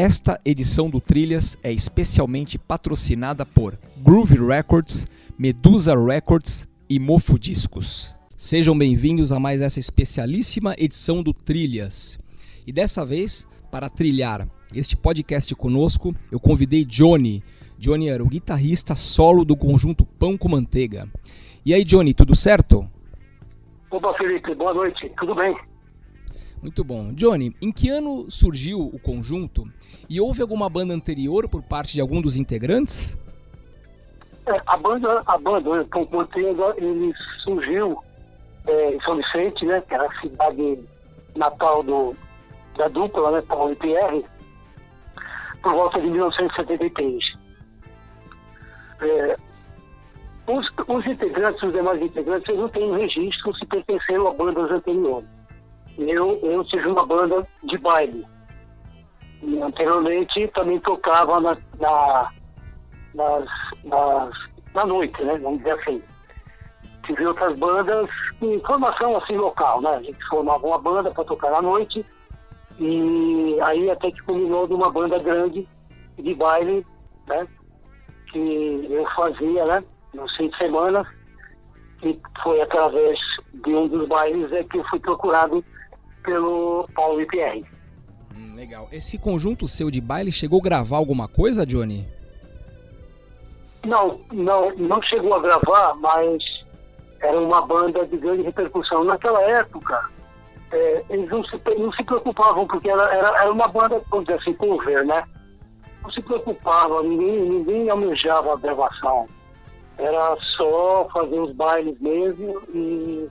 Esta edição do Trilhas é especialmente patrocinada por Groove Records, Medusa Records e Mofo Discos. Sejam bem-vindos a mais essa especialíssima edição do Trilhas. E dessa vez, para trilhar este podcast conosco, eu convidei Johnny. Johnny era o guitarrista solo do conjunto Pão com Manteiga. E aí, Johnny, tudo certo? Opa, Felipe, boa noite, tudo bem? Muito bom. Johnny, em que ano surgiu o conjunto e houve alguma banda anterior por parte de algum dos integrantes? É, a banda, a banda, o Manteiga, ele surgiu é, em São Vicente, né, que era a cidade natal do, da dupla, né, Paulo e Pierre, por volta de 1973. É, os, os, integrantes, os demais integrantes, eles não têm registro se pertenceram a bandas anteriores eu, eu tive uma banda de baile. E anteriormente também tocava na, na, nas, nas, na noite, né? Vamos dizer assim. Tive outras bandas em formação assim local, né? A gente formava uma banda para tocar à noite e aí até que culminou de uma banda grande de baile, né? Que eu fazia, né? Nos fins de semana e foi através de um dos bailes é que eu fui procurado pelo Paulo IPR. Hum, legal. Esse conjunto seu de baile chegou a gravar alguma coisa, Johnny? Não, não, não chegou a gravar, mas era uma banda de grande repercussão. Naquela época, é, eles não se, não se preocupavam, porque era, era, era uma banda, vamos dizer assim, cover, né? Não se preocupava, ninguém, ninguém almejava a gravação. Era só fazer os bailes mesmo e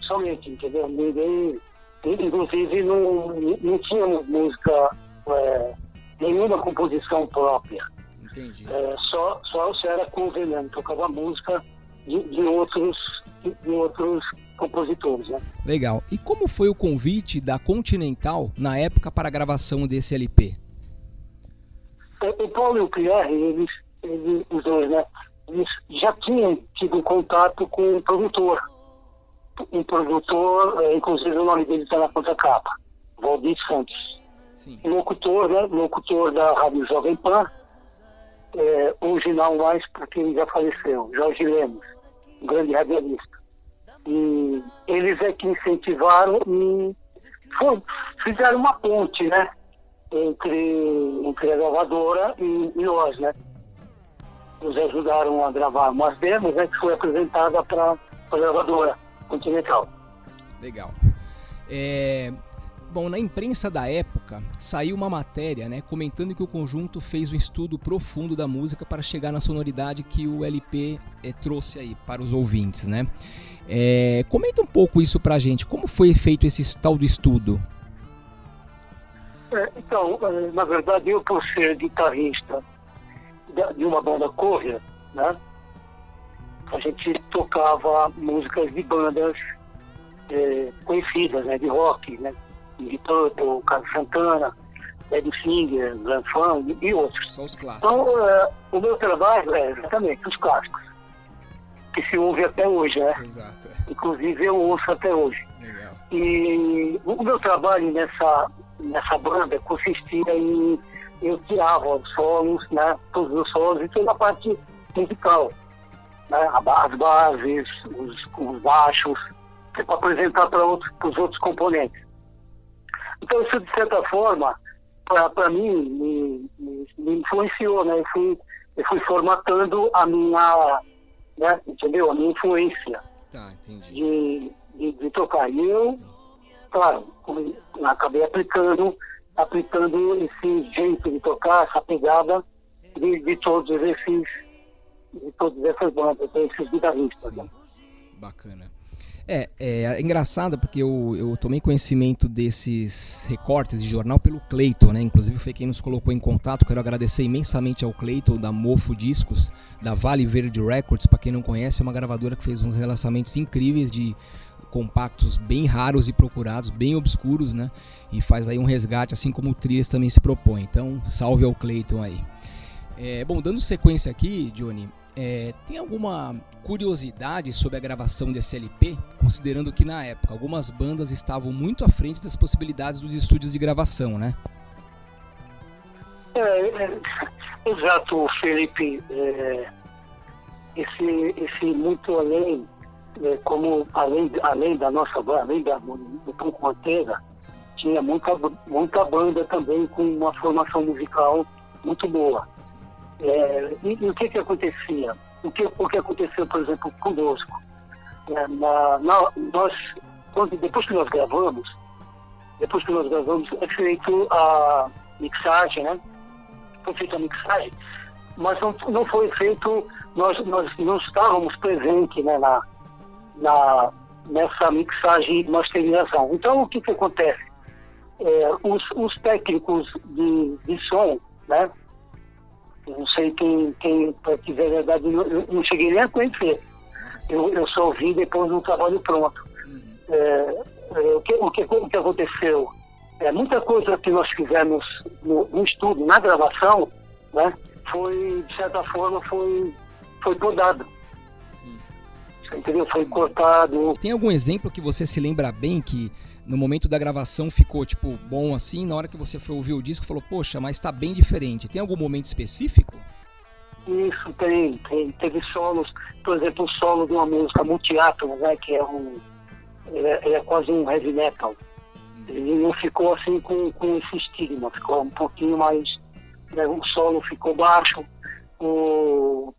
somente, entendeu? Ninguém Inclusive, não, não tínhamos música, é, nenhuma composição própria. Entendi. É, só, só se era cover mesmo, tocava música de, de outros, de, de outros compositores. Né? Legal. E como foi o convite da Continental na época para a gravação desse LP? É, o Paulo e o Pierre, eles, eles, os dois, né? Eles já tinham tido contato com o produtor um produtor, é, inclusive o nome dele está na contracapa, Valdir Santos. Sim. Locutor, né? Locutor da Rádio Jovem Pan, é, hoje não mais porque ele já faleceu, Jorge Lemos, um grande radialista. E eles é que incentivaram e foi, fizeram uma ponte, né? Entre, entre a gravadora e, e nós, né? Nos ajudaram a gravar umas demos, né? Que foi apresentada para a gravadora continental. Legal. É, bom, na imprensa da época saiu uma matéria, né, comentando que o conjunto fez um estudo profundo da música para chegar na sonoridade que o LP é, trouxe aí para os ouvintes, né? É, comenta um pouco isso pra gente. Como foi feito esse tal do estudo? É, então, é, na verdade, eu por ser guitarrista de uma banda cover, né? A gente tocava músicas de bandas é, conhecidas, né, de rock, né, de Purple, Carlos Santana, Ed Singer, Grand Fun e, outros. São os clássicos. Então, é, o meu trabalho é exatamente os clássicos, que se ouve até hoje, né? Exato. Inclusive eu ouço até hoje. Legal. E o meu trabalho nessa, nessa banda consistia em eu tirava os solos, né, todos os solos e toda a parte musical né, as bases, os, os baixos, é para apresentar para os outros componentes. Então, isso, de certa forma, para mim, me, me, me, influenciou, né? Eu fui, eu fui formatando a minha, né, entendeu? A minha influência tá, de, de, de, tocar. E eu, claro, acabei aplicando, aplicando esse jeito de tocar, essa pegada de, de todos esses de todas essas bandas, esses guitarristas. Né? Bacana. É, é, é, engraçado porque eu, eu tomei conhecimento desses recortes de jornal pelo Cleiton, né? Inclusive foi quem nos colocou em contato. Quero agradecer imensamente ao Cleiton da Mofo Discos, da Vale Verde Records. Para quem não conhece, é uma gravadora que fez uns relacionamentos incríveis de compactos bem raros e procurados, bem obscuros, né? E faz aí um resgate, assim como o Trias também se propõe. Então, salve ao Cleiton aí. É, bom, dando sequência aqui, Johnny, é, tem alguma curiosidade sobre a gravação desse LP, considerando que na época algumas bandas estavam muito à frente das possibilidades dos estúdios de gravação, né? É, é, exato, Felipe. É, esse, esse muito além, é, como além, além da nossa além da, do Pouco Manteiga, tinha muita, muita banda também com uma formação musical muito boa. É, e, e, o que que acontecia? O que, o que aconteceu, por exemplo, conosco? É, na, na, nós, quando, depois que nós gravamos, depois que nós gravamos, é feito a mixagem, né? Foi feita a mixagem, mas não, não foi feito, nós, nós não estávamos presentes né, na, na, nessa mixagem e masterização. Então, o que que acontece? É, os, os técnicos de, de som, né? Não sei quem, quem para dizer a verdade, eu não cheguei nem a conhecer. Eu, eu só ouvi depois do trabalho pronto. Uhum. É, é, o, que, o, que, o que aconteceu? É, muita coisa que nós fizemos no, no estudo, na gravação, né, foi, de certa forma, foi, foi podado. Entendeu? Foi cortado. Tem algum exemplo que você se lembra bem que no momento da gravação ficou, tipo, bom assim, na hora que você foi ouvir o disco, falou, poxa, mas tá bem diferente. Tem algum momento específico? Isso, tem, tem. Teve solos, por exemplo, o solo de uma música Multiátomo, né, que é um... É, é quase um heavy metal. Ele não ficou assim com, com esse estigma, ficou um pouquinho mais... Né, o solo ficou baixo, o...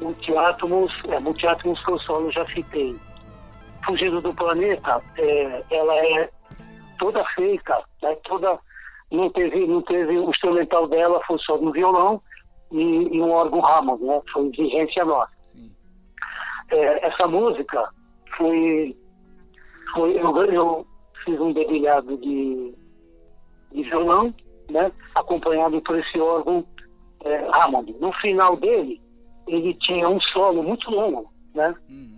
Multiátomos, é, Multiátomos foi o solo, já citei. Fugindo do Planeta, é, ela é toda feita, né, toda, não teve, não teve, o instrumental dela foi só no violão e, e um órgão Hammond, né, foi exigência nossa. É, essa música foi, foi eu, eu fiz um dedilhado de, de violão, né, acompanhado por esse órgão é, Hammond. No final dele, ele tinha um solo muito longo, né? Uhum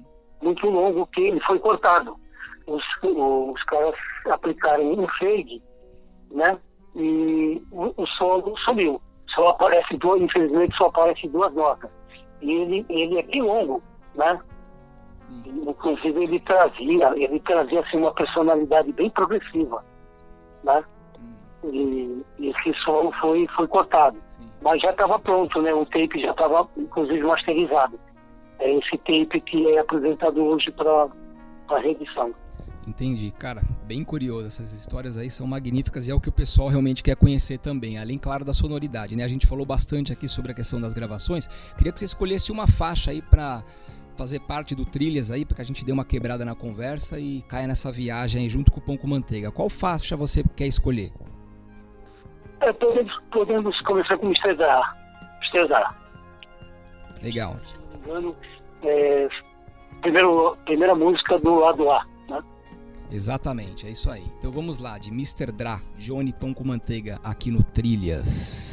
muito longo que ele foi cortado. Os, os caras aplicaram um fade, né? E o, o solo sumiu. Só aparece duas, infelizmente só aparece duas notas. E ele, ele é bem longo, né? Inclusive ele trazia, ele trazia assim, uma personalidade bem progressiva, né? Hum. E, e, esse solo foi, foi cortado. Sim. Mas já estava pronto, né? O tape já estava, inclusive, masterizado é esse tape que é apresentado hoje para a reedição. Entendi, cara, bem curioso. Essas histórias aí são magníficas e é o que o pessoal realmente quer conhecer também, além, claro, da sonoridade, né? A gente falou bastante aqui sobre a questão das gravações. Queria que você escolhesse uma faixa aí para fazer parte do Trilhas aí, para que a gente dê uma quebrada na conversa e caia nessa viagem aí junto com o Pão com Manteiga. Qual faixa você quer escolher? É, podemos, podemos começar com Estezar. Estezar. Legal engano, é, primeiro, primeira música do lado A. Né? Exatamente, é isso aí. Então vamos lá, de Mr. Dra, Johnny Pão com Manteiga, aqui no Trilhas.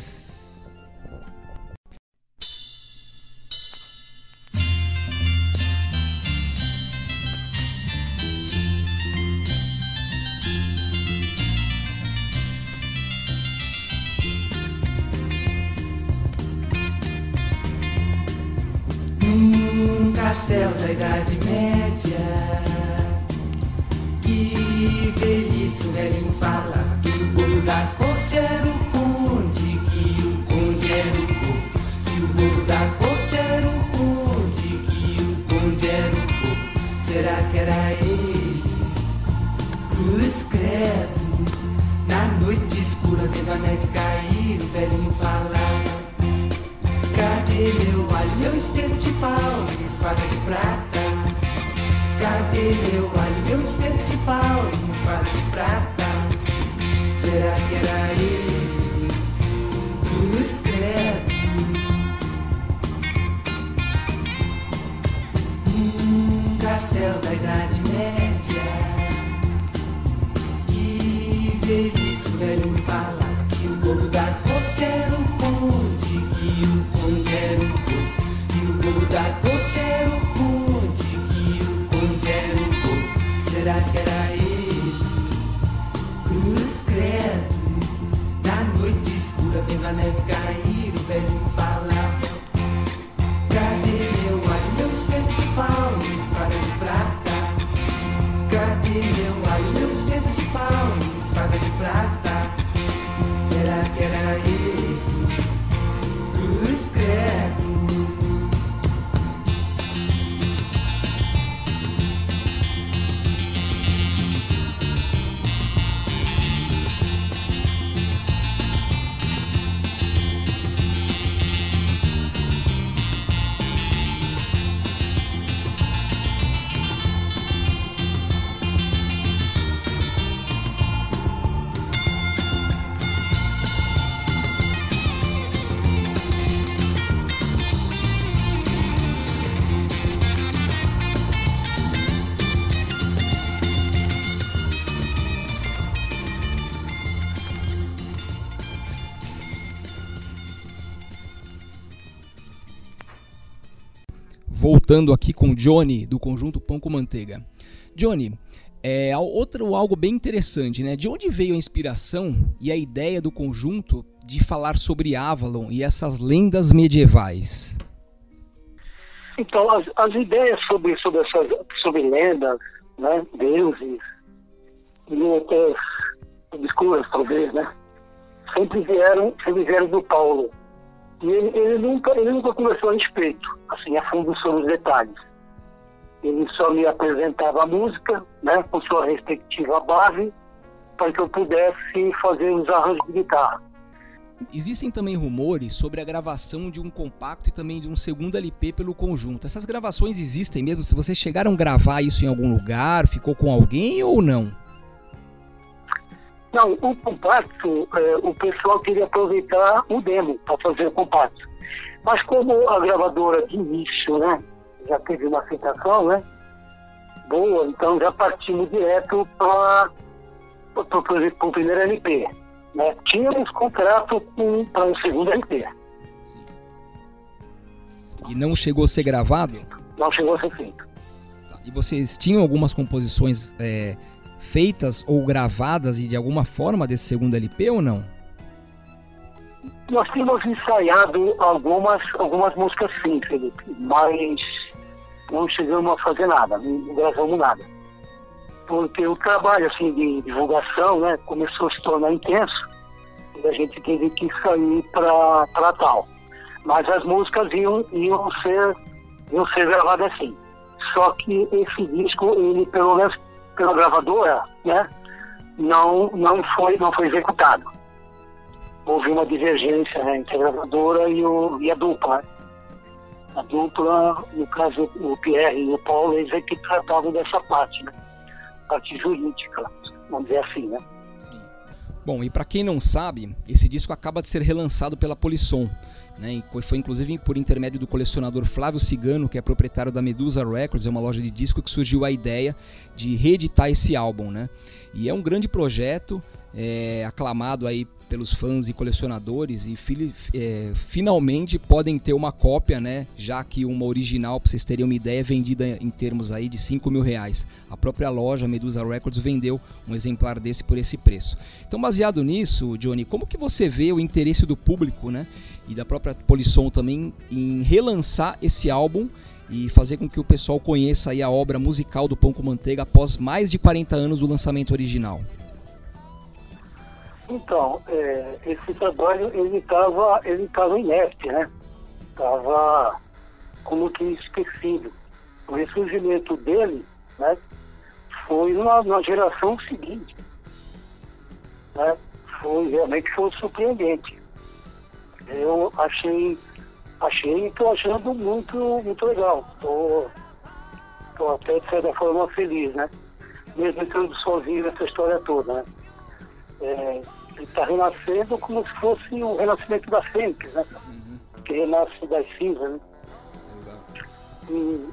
Voltando aqui com Johnny, do conjunto Pão com Manteiga. Johnny, é outro algo bem interessante, né? De onde veio a inspiração e a ideia do conjunto de falar sobre Avalon e essas lendas medievais? Então, as, as ideias sobre, sobre essas sobre lendas, né, deuses e outras obscuras, talvez, né, sempre vieram, sempre vieram do Paulo. E ele, ele, nunca, ele nunca conversou a respeito, assim, a fundo sobre os detalhes. Ele só me apresentava a música, né, com sua respectiva base, para que eu pudesse fazer os arranjos de guitarra. Existem também rumores sobre a gravação de um compacto e também de um segundo LP pelo conjunto. Essas gravações existem mesmo? Se vocês chegaram a gravar isso em algum lugar, ficou com alguém ou não? Não, o compacto, é, o pessoal queria aproveitar o demo para fazer o compacto. Mas como a gravadora de início, né, já teve uma aceitação, né, boa, então já partimos direto para o primeiro LP. Né? Tínhamos contrato para um segundo LP. Sim. E não chegou a ser gravado? Não chegou a ser feito. Tá. E vocês tinham algumas composições é, feitas ou gravadas e de alguma forma desse segundo LP ou não? Nós tínhamos ensaiado algumas, algumas músicas sim, Felipe, mas não chegamos a fazer nada, não gravamos nada. Porque o trabalho assim, de divulgação né, começou a se tornar intenso e a gente teve que sair para tal. Mas as músicas iam, iam, ser, iam ser gravadas assim. Só que esse disco, ele pelo menos pela gravadora, né, não, não, foi, não foi executado. Houve uma divergência né, entre a gravadora e, o, e a dupla. Né? A dupla, no caso o Pierre e o Paulo, eles é que tratavam dessa parte, né? Parte jurídica, vamos dizer assim, né? Bom, e para quem não sabe, esse disco acaba de ser relançado pela Polisson. Né, foi inclusive por intermédio do colecionador Flávio Cigano, que é proprietário da Medusa Records, é uma loja de disco, que surgiu a ideia de reeditar esse álbum. Né? E é um grande projeto, é, aclamado aí pelos fãs e colecionadores e é, finalmente podem ter uma cópia, né? Já que uma original, para vocês terem uma ideia, é vendida em termos aí de 5 mil reais. A própria loja Medusa Records vendeu um exemplar desse por esse preço. Então, baseado nisso, Johnny, como que você vê o interesse do público, né? E da própria Polisson também em relançar esse álbum e fazer com que o pessoal conheça aí a obra musical do Pão com Manteiga após mais de 40 anos do lançamento original? Então, é, esse trabalho ele estava ele tava inerte, né? Estava como que esquecido. O ressurgimento dele, né? Foi na, na geração seguinte, né? Foi realmente foi surpreendente. Eu achei achei e estou achando muito muito legal. Estou até de certa forma feliz, né? Mesmo entrando sozinho nessa história toda, né? É, ele está renascendo como se fosse o renascimento da Fênix, né? Uhum. Que renasce das cinzas, né? Exato. E,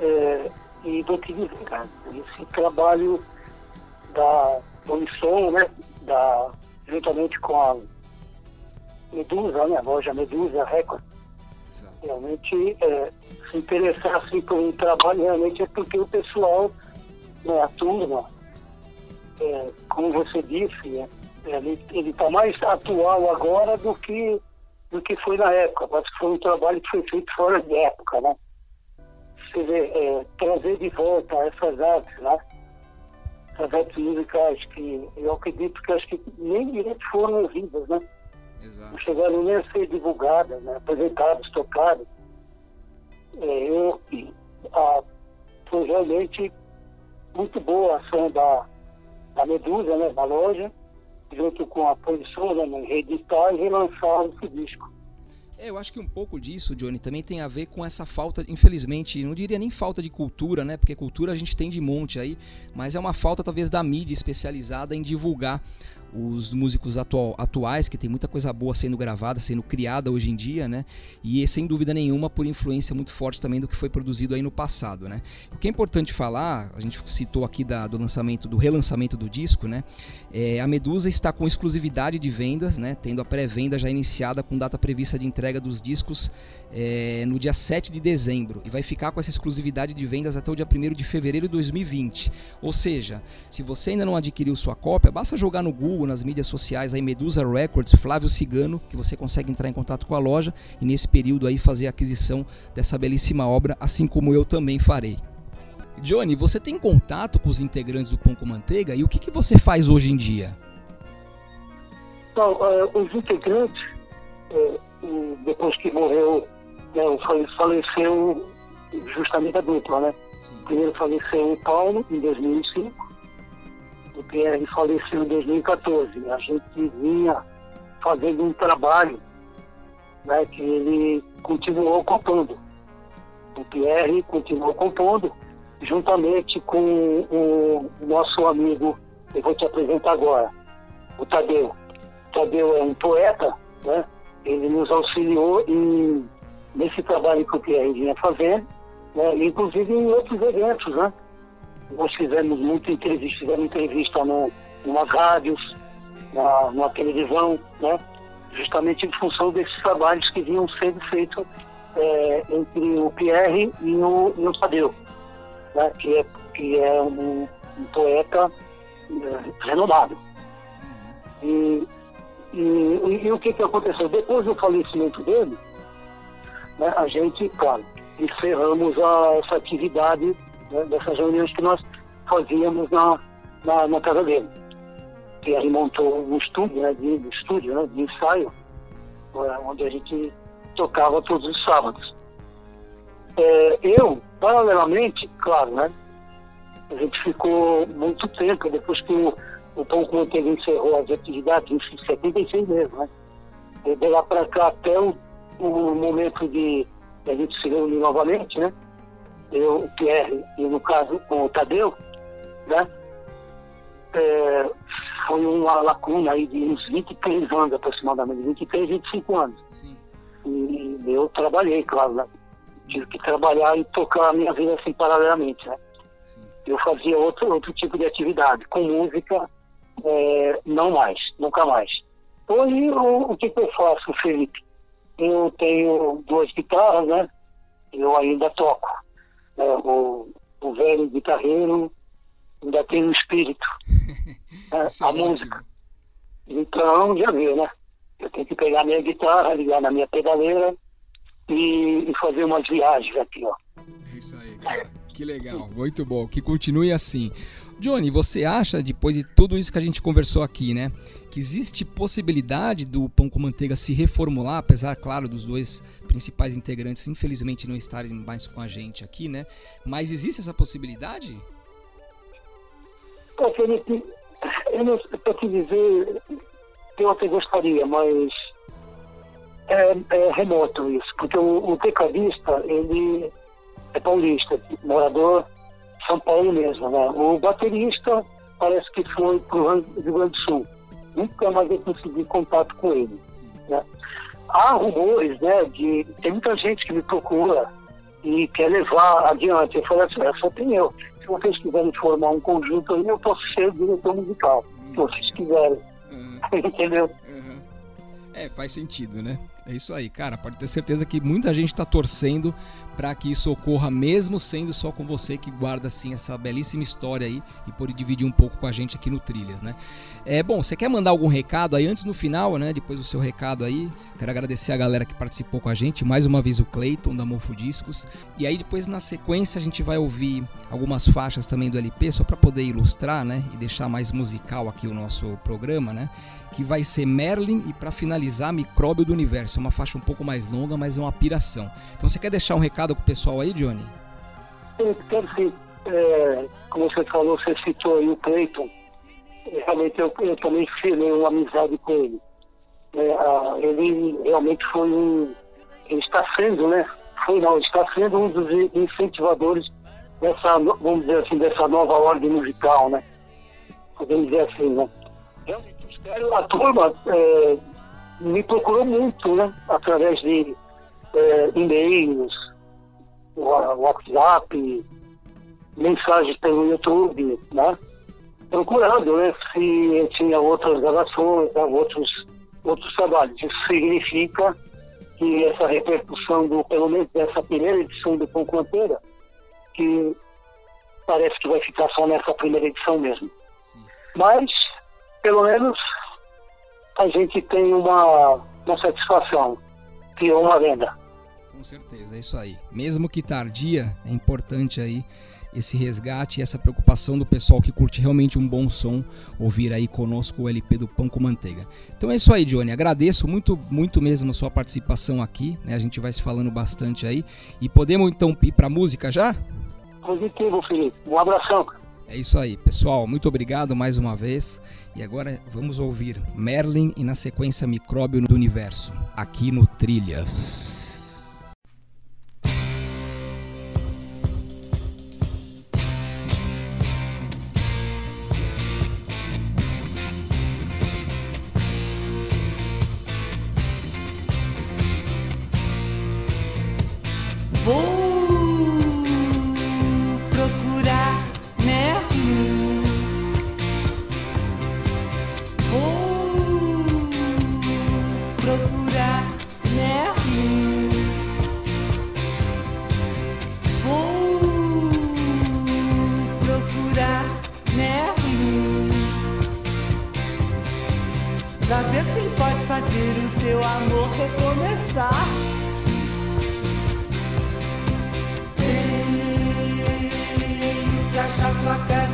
é, e te dizer, cara, esse trabalho da Unisson, né? Da, juntamente com a Medusa, né? A loja Medusa Record, Exato. realmente é, se interessar assim, por um trabalho realmente é porque o pessoal, né, a turma, é, como você disse, né, ele está mais atual agora do que, do que foi na época. Que foi um trabalho que foi feito fora de época, né? Você vê, é, trazer de volta essas artes, né? Essas artes musicais que eu acredito que acho que nem direito foram ouvidas, né? Exato. Não chegaram nem a ser divulgadas, né? apresentadas, tocadas. É, eu, a, foi realmente muito boa a ação da, da Medusa, né? Da loja junto com a produção, né, reeditar e relançar esse disco. É, eu acho que um pouco disso, Johnny, também tem a ver com essa falta, infelizmente, não diria nem falta de cultura, né? Porque cultura a gente tem de monte aí, mas é uma falta talvez da mídia especializada em divulgar os músicos atual, atuais, que tem muita coisa boa sendo gravada, sendo criada hoje em dia, né? E sem dúvida nenhuma por influência muito forte também do que foi produzido aí no passado, né? O que é importante falar, a gente citou aqui da, do lançamento, do relançamento do disco, né? É, a Medusa está com exclusividade de vendas, né? Tendo a pré-venda já iniciada com data prevista de entrega dos discos é, no dia 7 de dezembro e vai ficar com essa exclusividade de vendas até o dia 1 de fevereiro de 2020. Ou seja, se você ainda não adquiriu sua cópia, basta jogar no Google, nas mídias sociais, aí Medusa Records, Flávio Cigano, que você consegue entrar em contato com a loja e nesse período aí fazer a aquisição dessa belíssima obra, assim como eu também farei. Johnny, você tem contato com os integrantes do Pão com Manteiga e o que, que você faz hoje em dia? Então, uh, os integrantes, uh, depois que morreu né, faleceu justamente a dupla, né? Sim. Primeiro faleceu o Paulo, em 2005, o Pierre faleceu em 2014. A gente vinha fazendo um trabalho né, que ele continuou compondo. O Pierre continuou compondo, juntamente com o nosso amigo, eu vou te apresentar agora, o Tadeu. O Tadeu é um poeta, né? ele nos auxiliou em nesse trabalho que o Pierre vinha fazendo, né, inclusive em outros eventos, né? Nós fizemos muita entrevista, fizemos entrevista no, nas rádios, na, na televisão, né? Justamente em função desses trabalhos que vinham sendo feitos é, entre o Pierre e o, e o Tadeu, né? que é, que é um, um poeta é, renomado. E, e, e, e, o que, que aconteceu? Depois do falecimento dele, né, a gente, claro, encerramos a, essa atividade dessas reuniões que nós fazíamos na, na, na casa dele. Ele montou um estúdio, né, de, um estúdio né, de ensaio, né, onde a gente tocava todos os sábados. É, eu, paralelamente, claro, né, a gente ficou muito tempo, depois que o, o com Manteiga encerrou as atividades, em 76 mesmo, né? De lá para cá até o o momento de a gente se reunir novamente, né? Eu, o Pierre e no caso o Tadeu, né? É, foi uma lacuna aí de uns 23 anos aproximadamente, 23, 25 anos. Sim. E eu trabalhei, claro, né? Tive que trabalhar e tocar a minha vida assim paralelamente, né? Sim. Eu fazia outro, outro tipo de atividade, com música, é, não mais, nunca mais. Hoje, o, o que, que eu faço, Felipe? eu tenho duas guitarras, né? Eu ainda toco. Né? O, o velho guitarreiro ainda tem o espírito, né? a música. Então, já viu, né? Eu tenho que pegar minha guitarra, ligar na minha pedaleira e, e fazer umas viagens aqui, ó. É isso aí, cara. Que legal, muito bom. Que continue assim. Johnny, você acha, depois de tudo isso que a gente conversou aqui, né, que existe possibilidade do Pão com Manteiga se reformular, apesar, claro, dos dois principais integrantes, infelizmente, não estarem mais com a gente aqui, né? Mas existe essa possibilidade? Pô, Felipe, eu não para te dizer, eu até gostaria, mas é, é remoto isso, porque o, o tecladista, ele é paulista, morador são Paulo mesmo, né? O baterista parece que foi para o Rio Grande do Sul. Nunca mais eu consegui contato com ele. Né? Há rumores, né, de... Tem muita gente que me procura e quer levar adiante. Eu falei assim, é só tem eu. Se vocês quiserem formar um conjunto aí, eu posso ser diretor musical. Se vocês quiserem. Uhum. Entendeu? Uhum. É, faz sentido, né? É isso aí, cara. Pode ter certeza que muita gente está torcendo para que isso ocorra, mesmo sendo só com você que guarda assim essa belíssima história aí e pode dividir um pouco com a gente aqui no Trilhas, né? É bom. Você quer mandar algum recado aí antes no final, né? Depois do seu recado aí, quero agradecer a galera que participou com a gente, mais uma vez o Clayton da Morfo Discos e aí depois na sequência a gente vai ouvir algumas faixas também do LP só para poder ilustrar, né? E deixar mais musical aqui o nosso programa, né? que vai ser Merlin e para finalizar Micróbio do Universo. É uma faixa um pouco mais longa, mas é uma piração. Então você quer deixar um recado pro pessoal aí, Johnny? Eu quero sim. É, como você falou, você citou aí o Clayton. Realmente eu, eu também firmei uma amizade com ele. É, a, ele realmente foi um. Ele está sendo, né? Foi não, está sendo um dos incentivadores dessa, vamos dizer assim, dessa nova ordem musical, né? Podemos dizer assim, né? Realmente A turma é, me procurou muito, né? Através de é, e-mails, WhatsApp, mensagens pelo YouTube, né? Procurando, né? Se tinha outras gravações, né? outros, outros trabalhos. Isso significa que essa repercussão do, pelo menos dessa primeira edição do Pão Canteira, que parece que vai ficar só nessa primeira edição mesmo. Sim. Mas, pelo menos, a gente tem uma, uma satisfação, que é uma venda. Com certeza, é isso aí. Mesmo que tardia, é importante aí esse resgate e essa preocupação do pessoal que curte realmente um bom som ouvir aí conosco o LP do Pão com Manteiga. Então é isso aí, Johnny. Agradeço muito, muito mesmo a sua participação aqui. Né? A gente vai se falando bastante aí. E podemos então ir para música já? Positivo, Felipe. Um abração. É isso aí, pessoal. Muito obrigado mais uma vez. E agora vamos ouvir Merlin e na sequência Micróbio do Universo, aqui no Trilhas. Pra ver se pode fazer o seu amor recomeçar. Tenho que achar sua casa.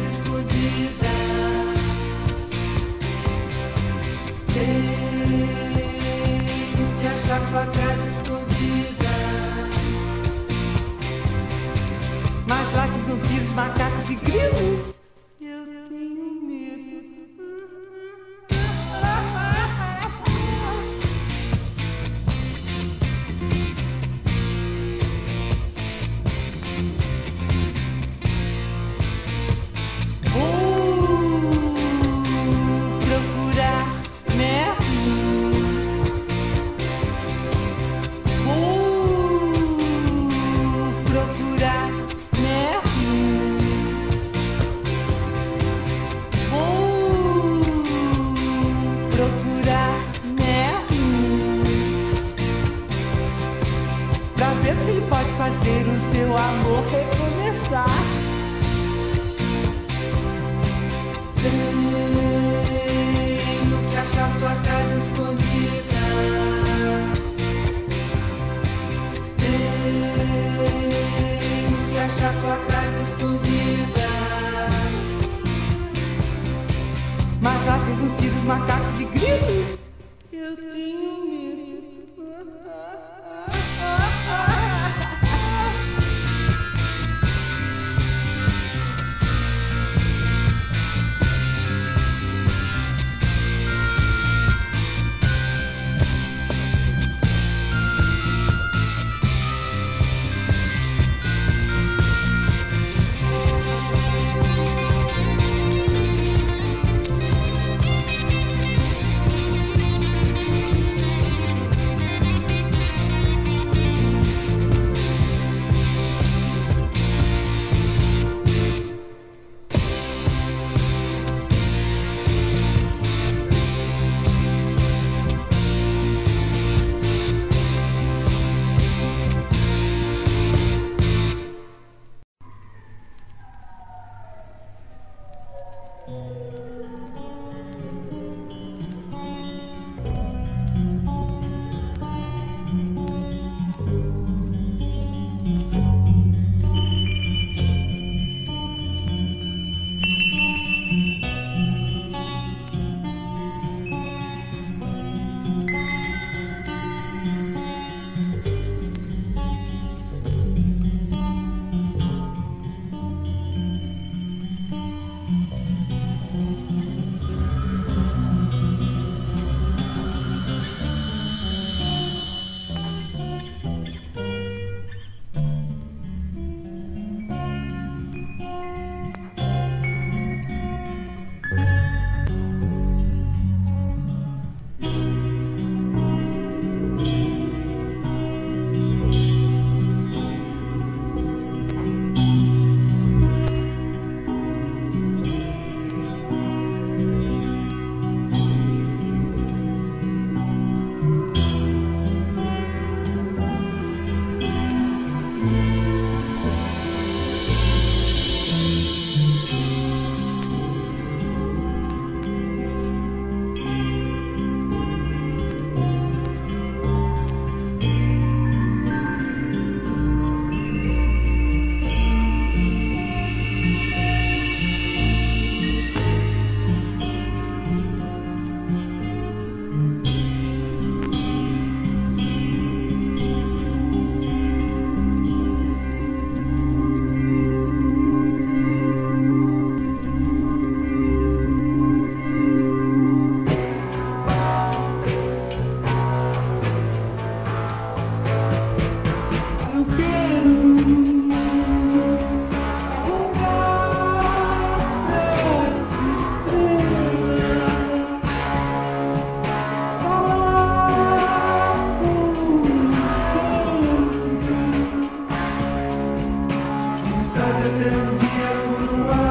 Sadetim diye kurban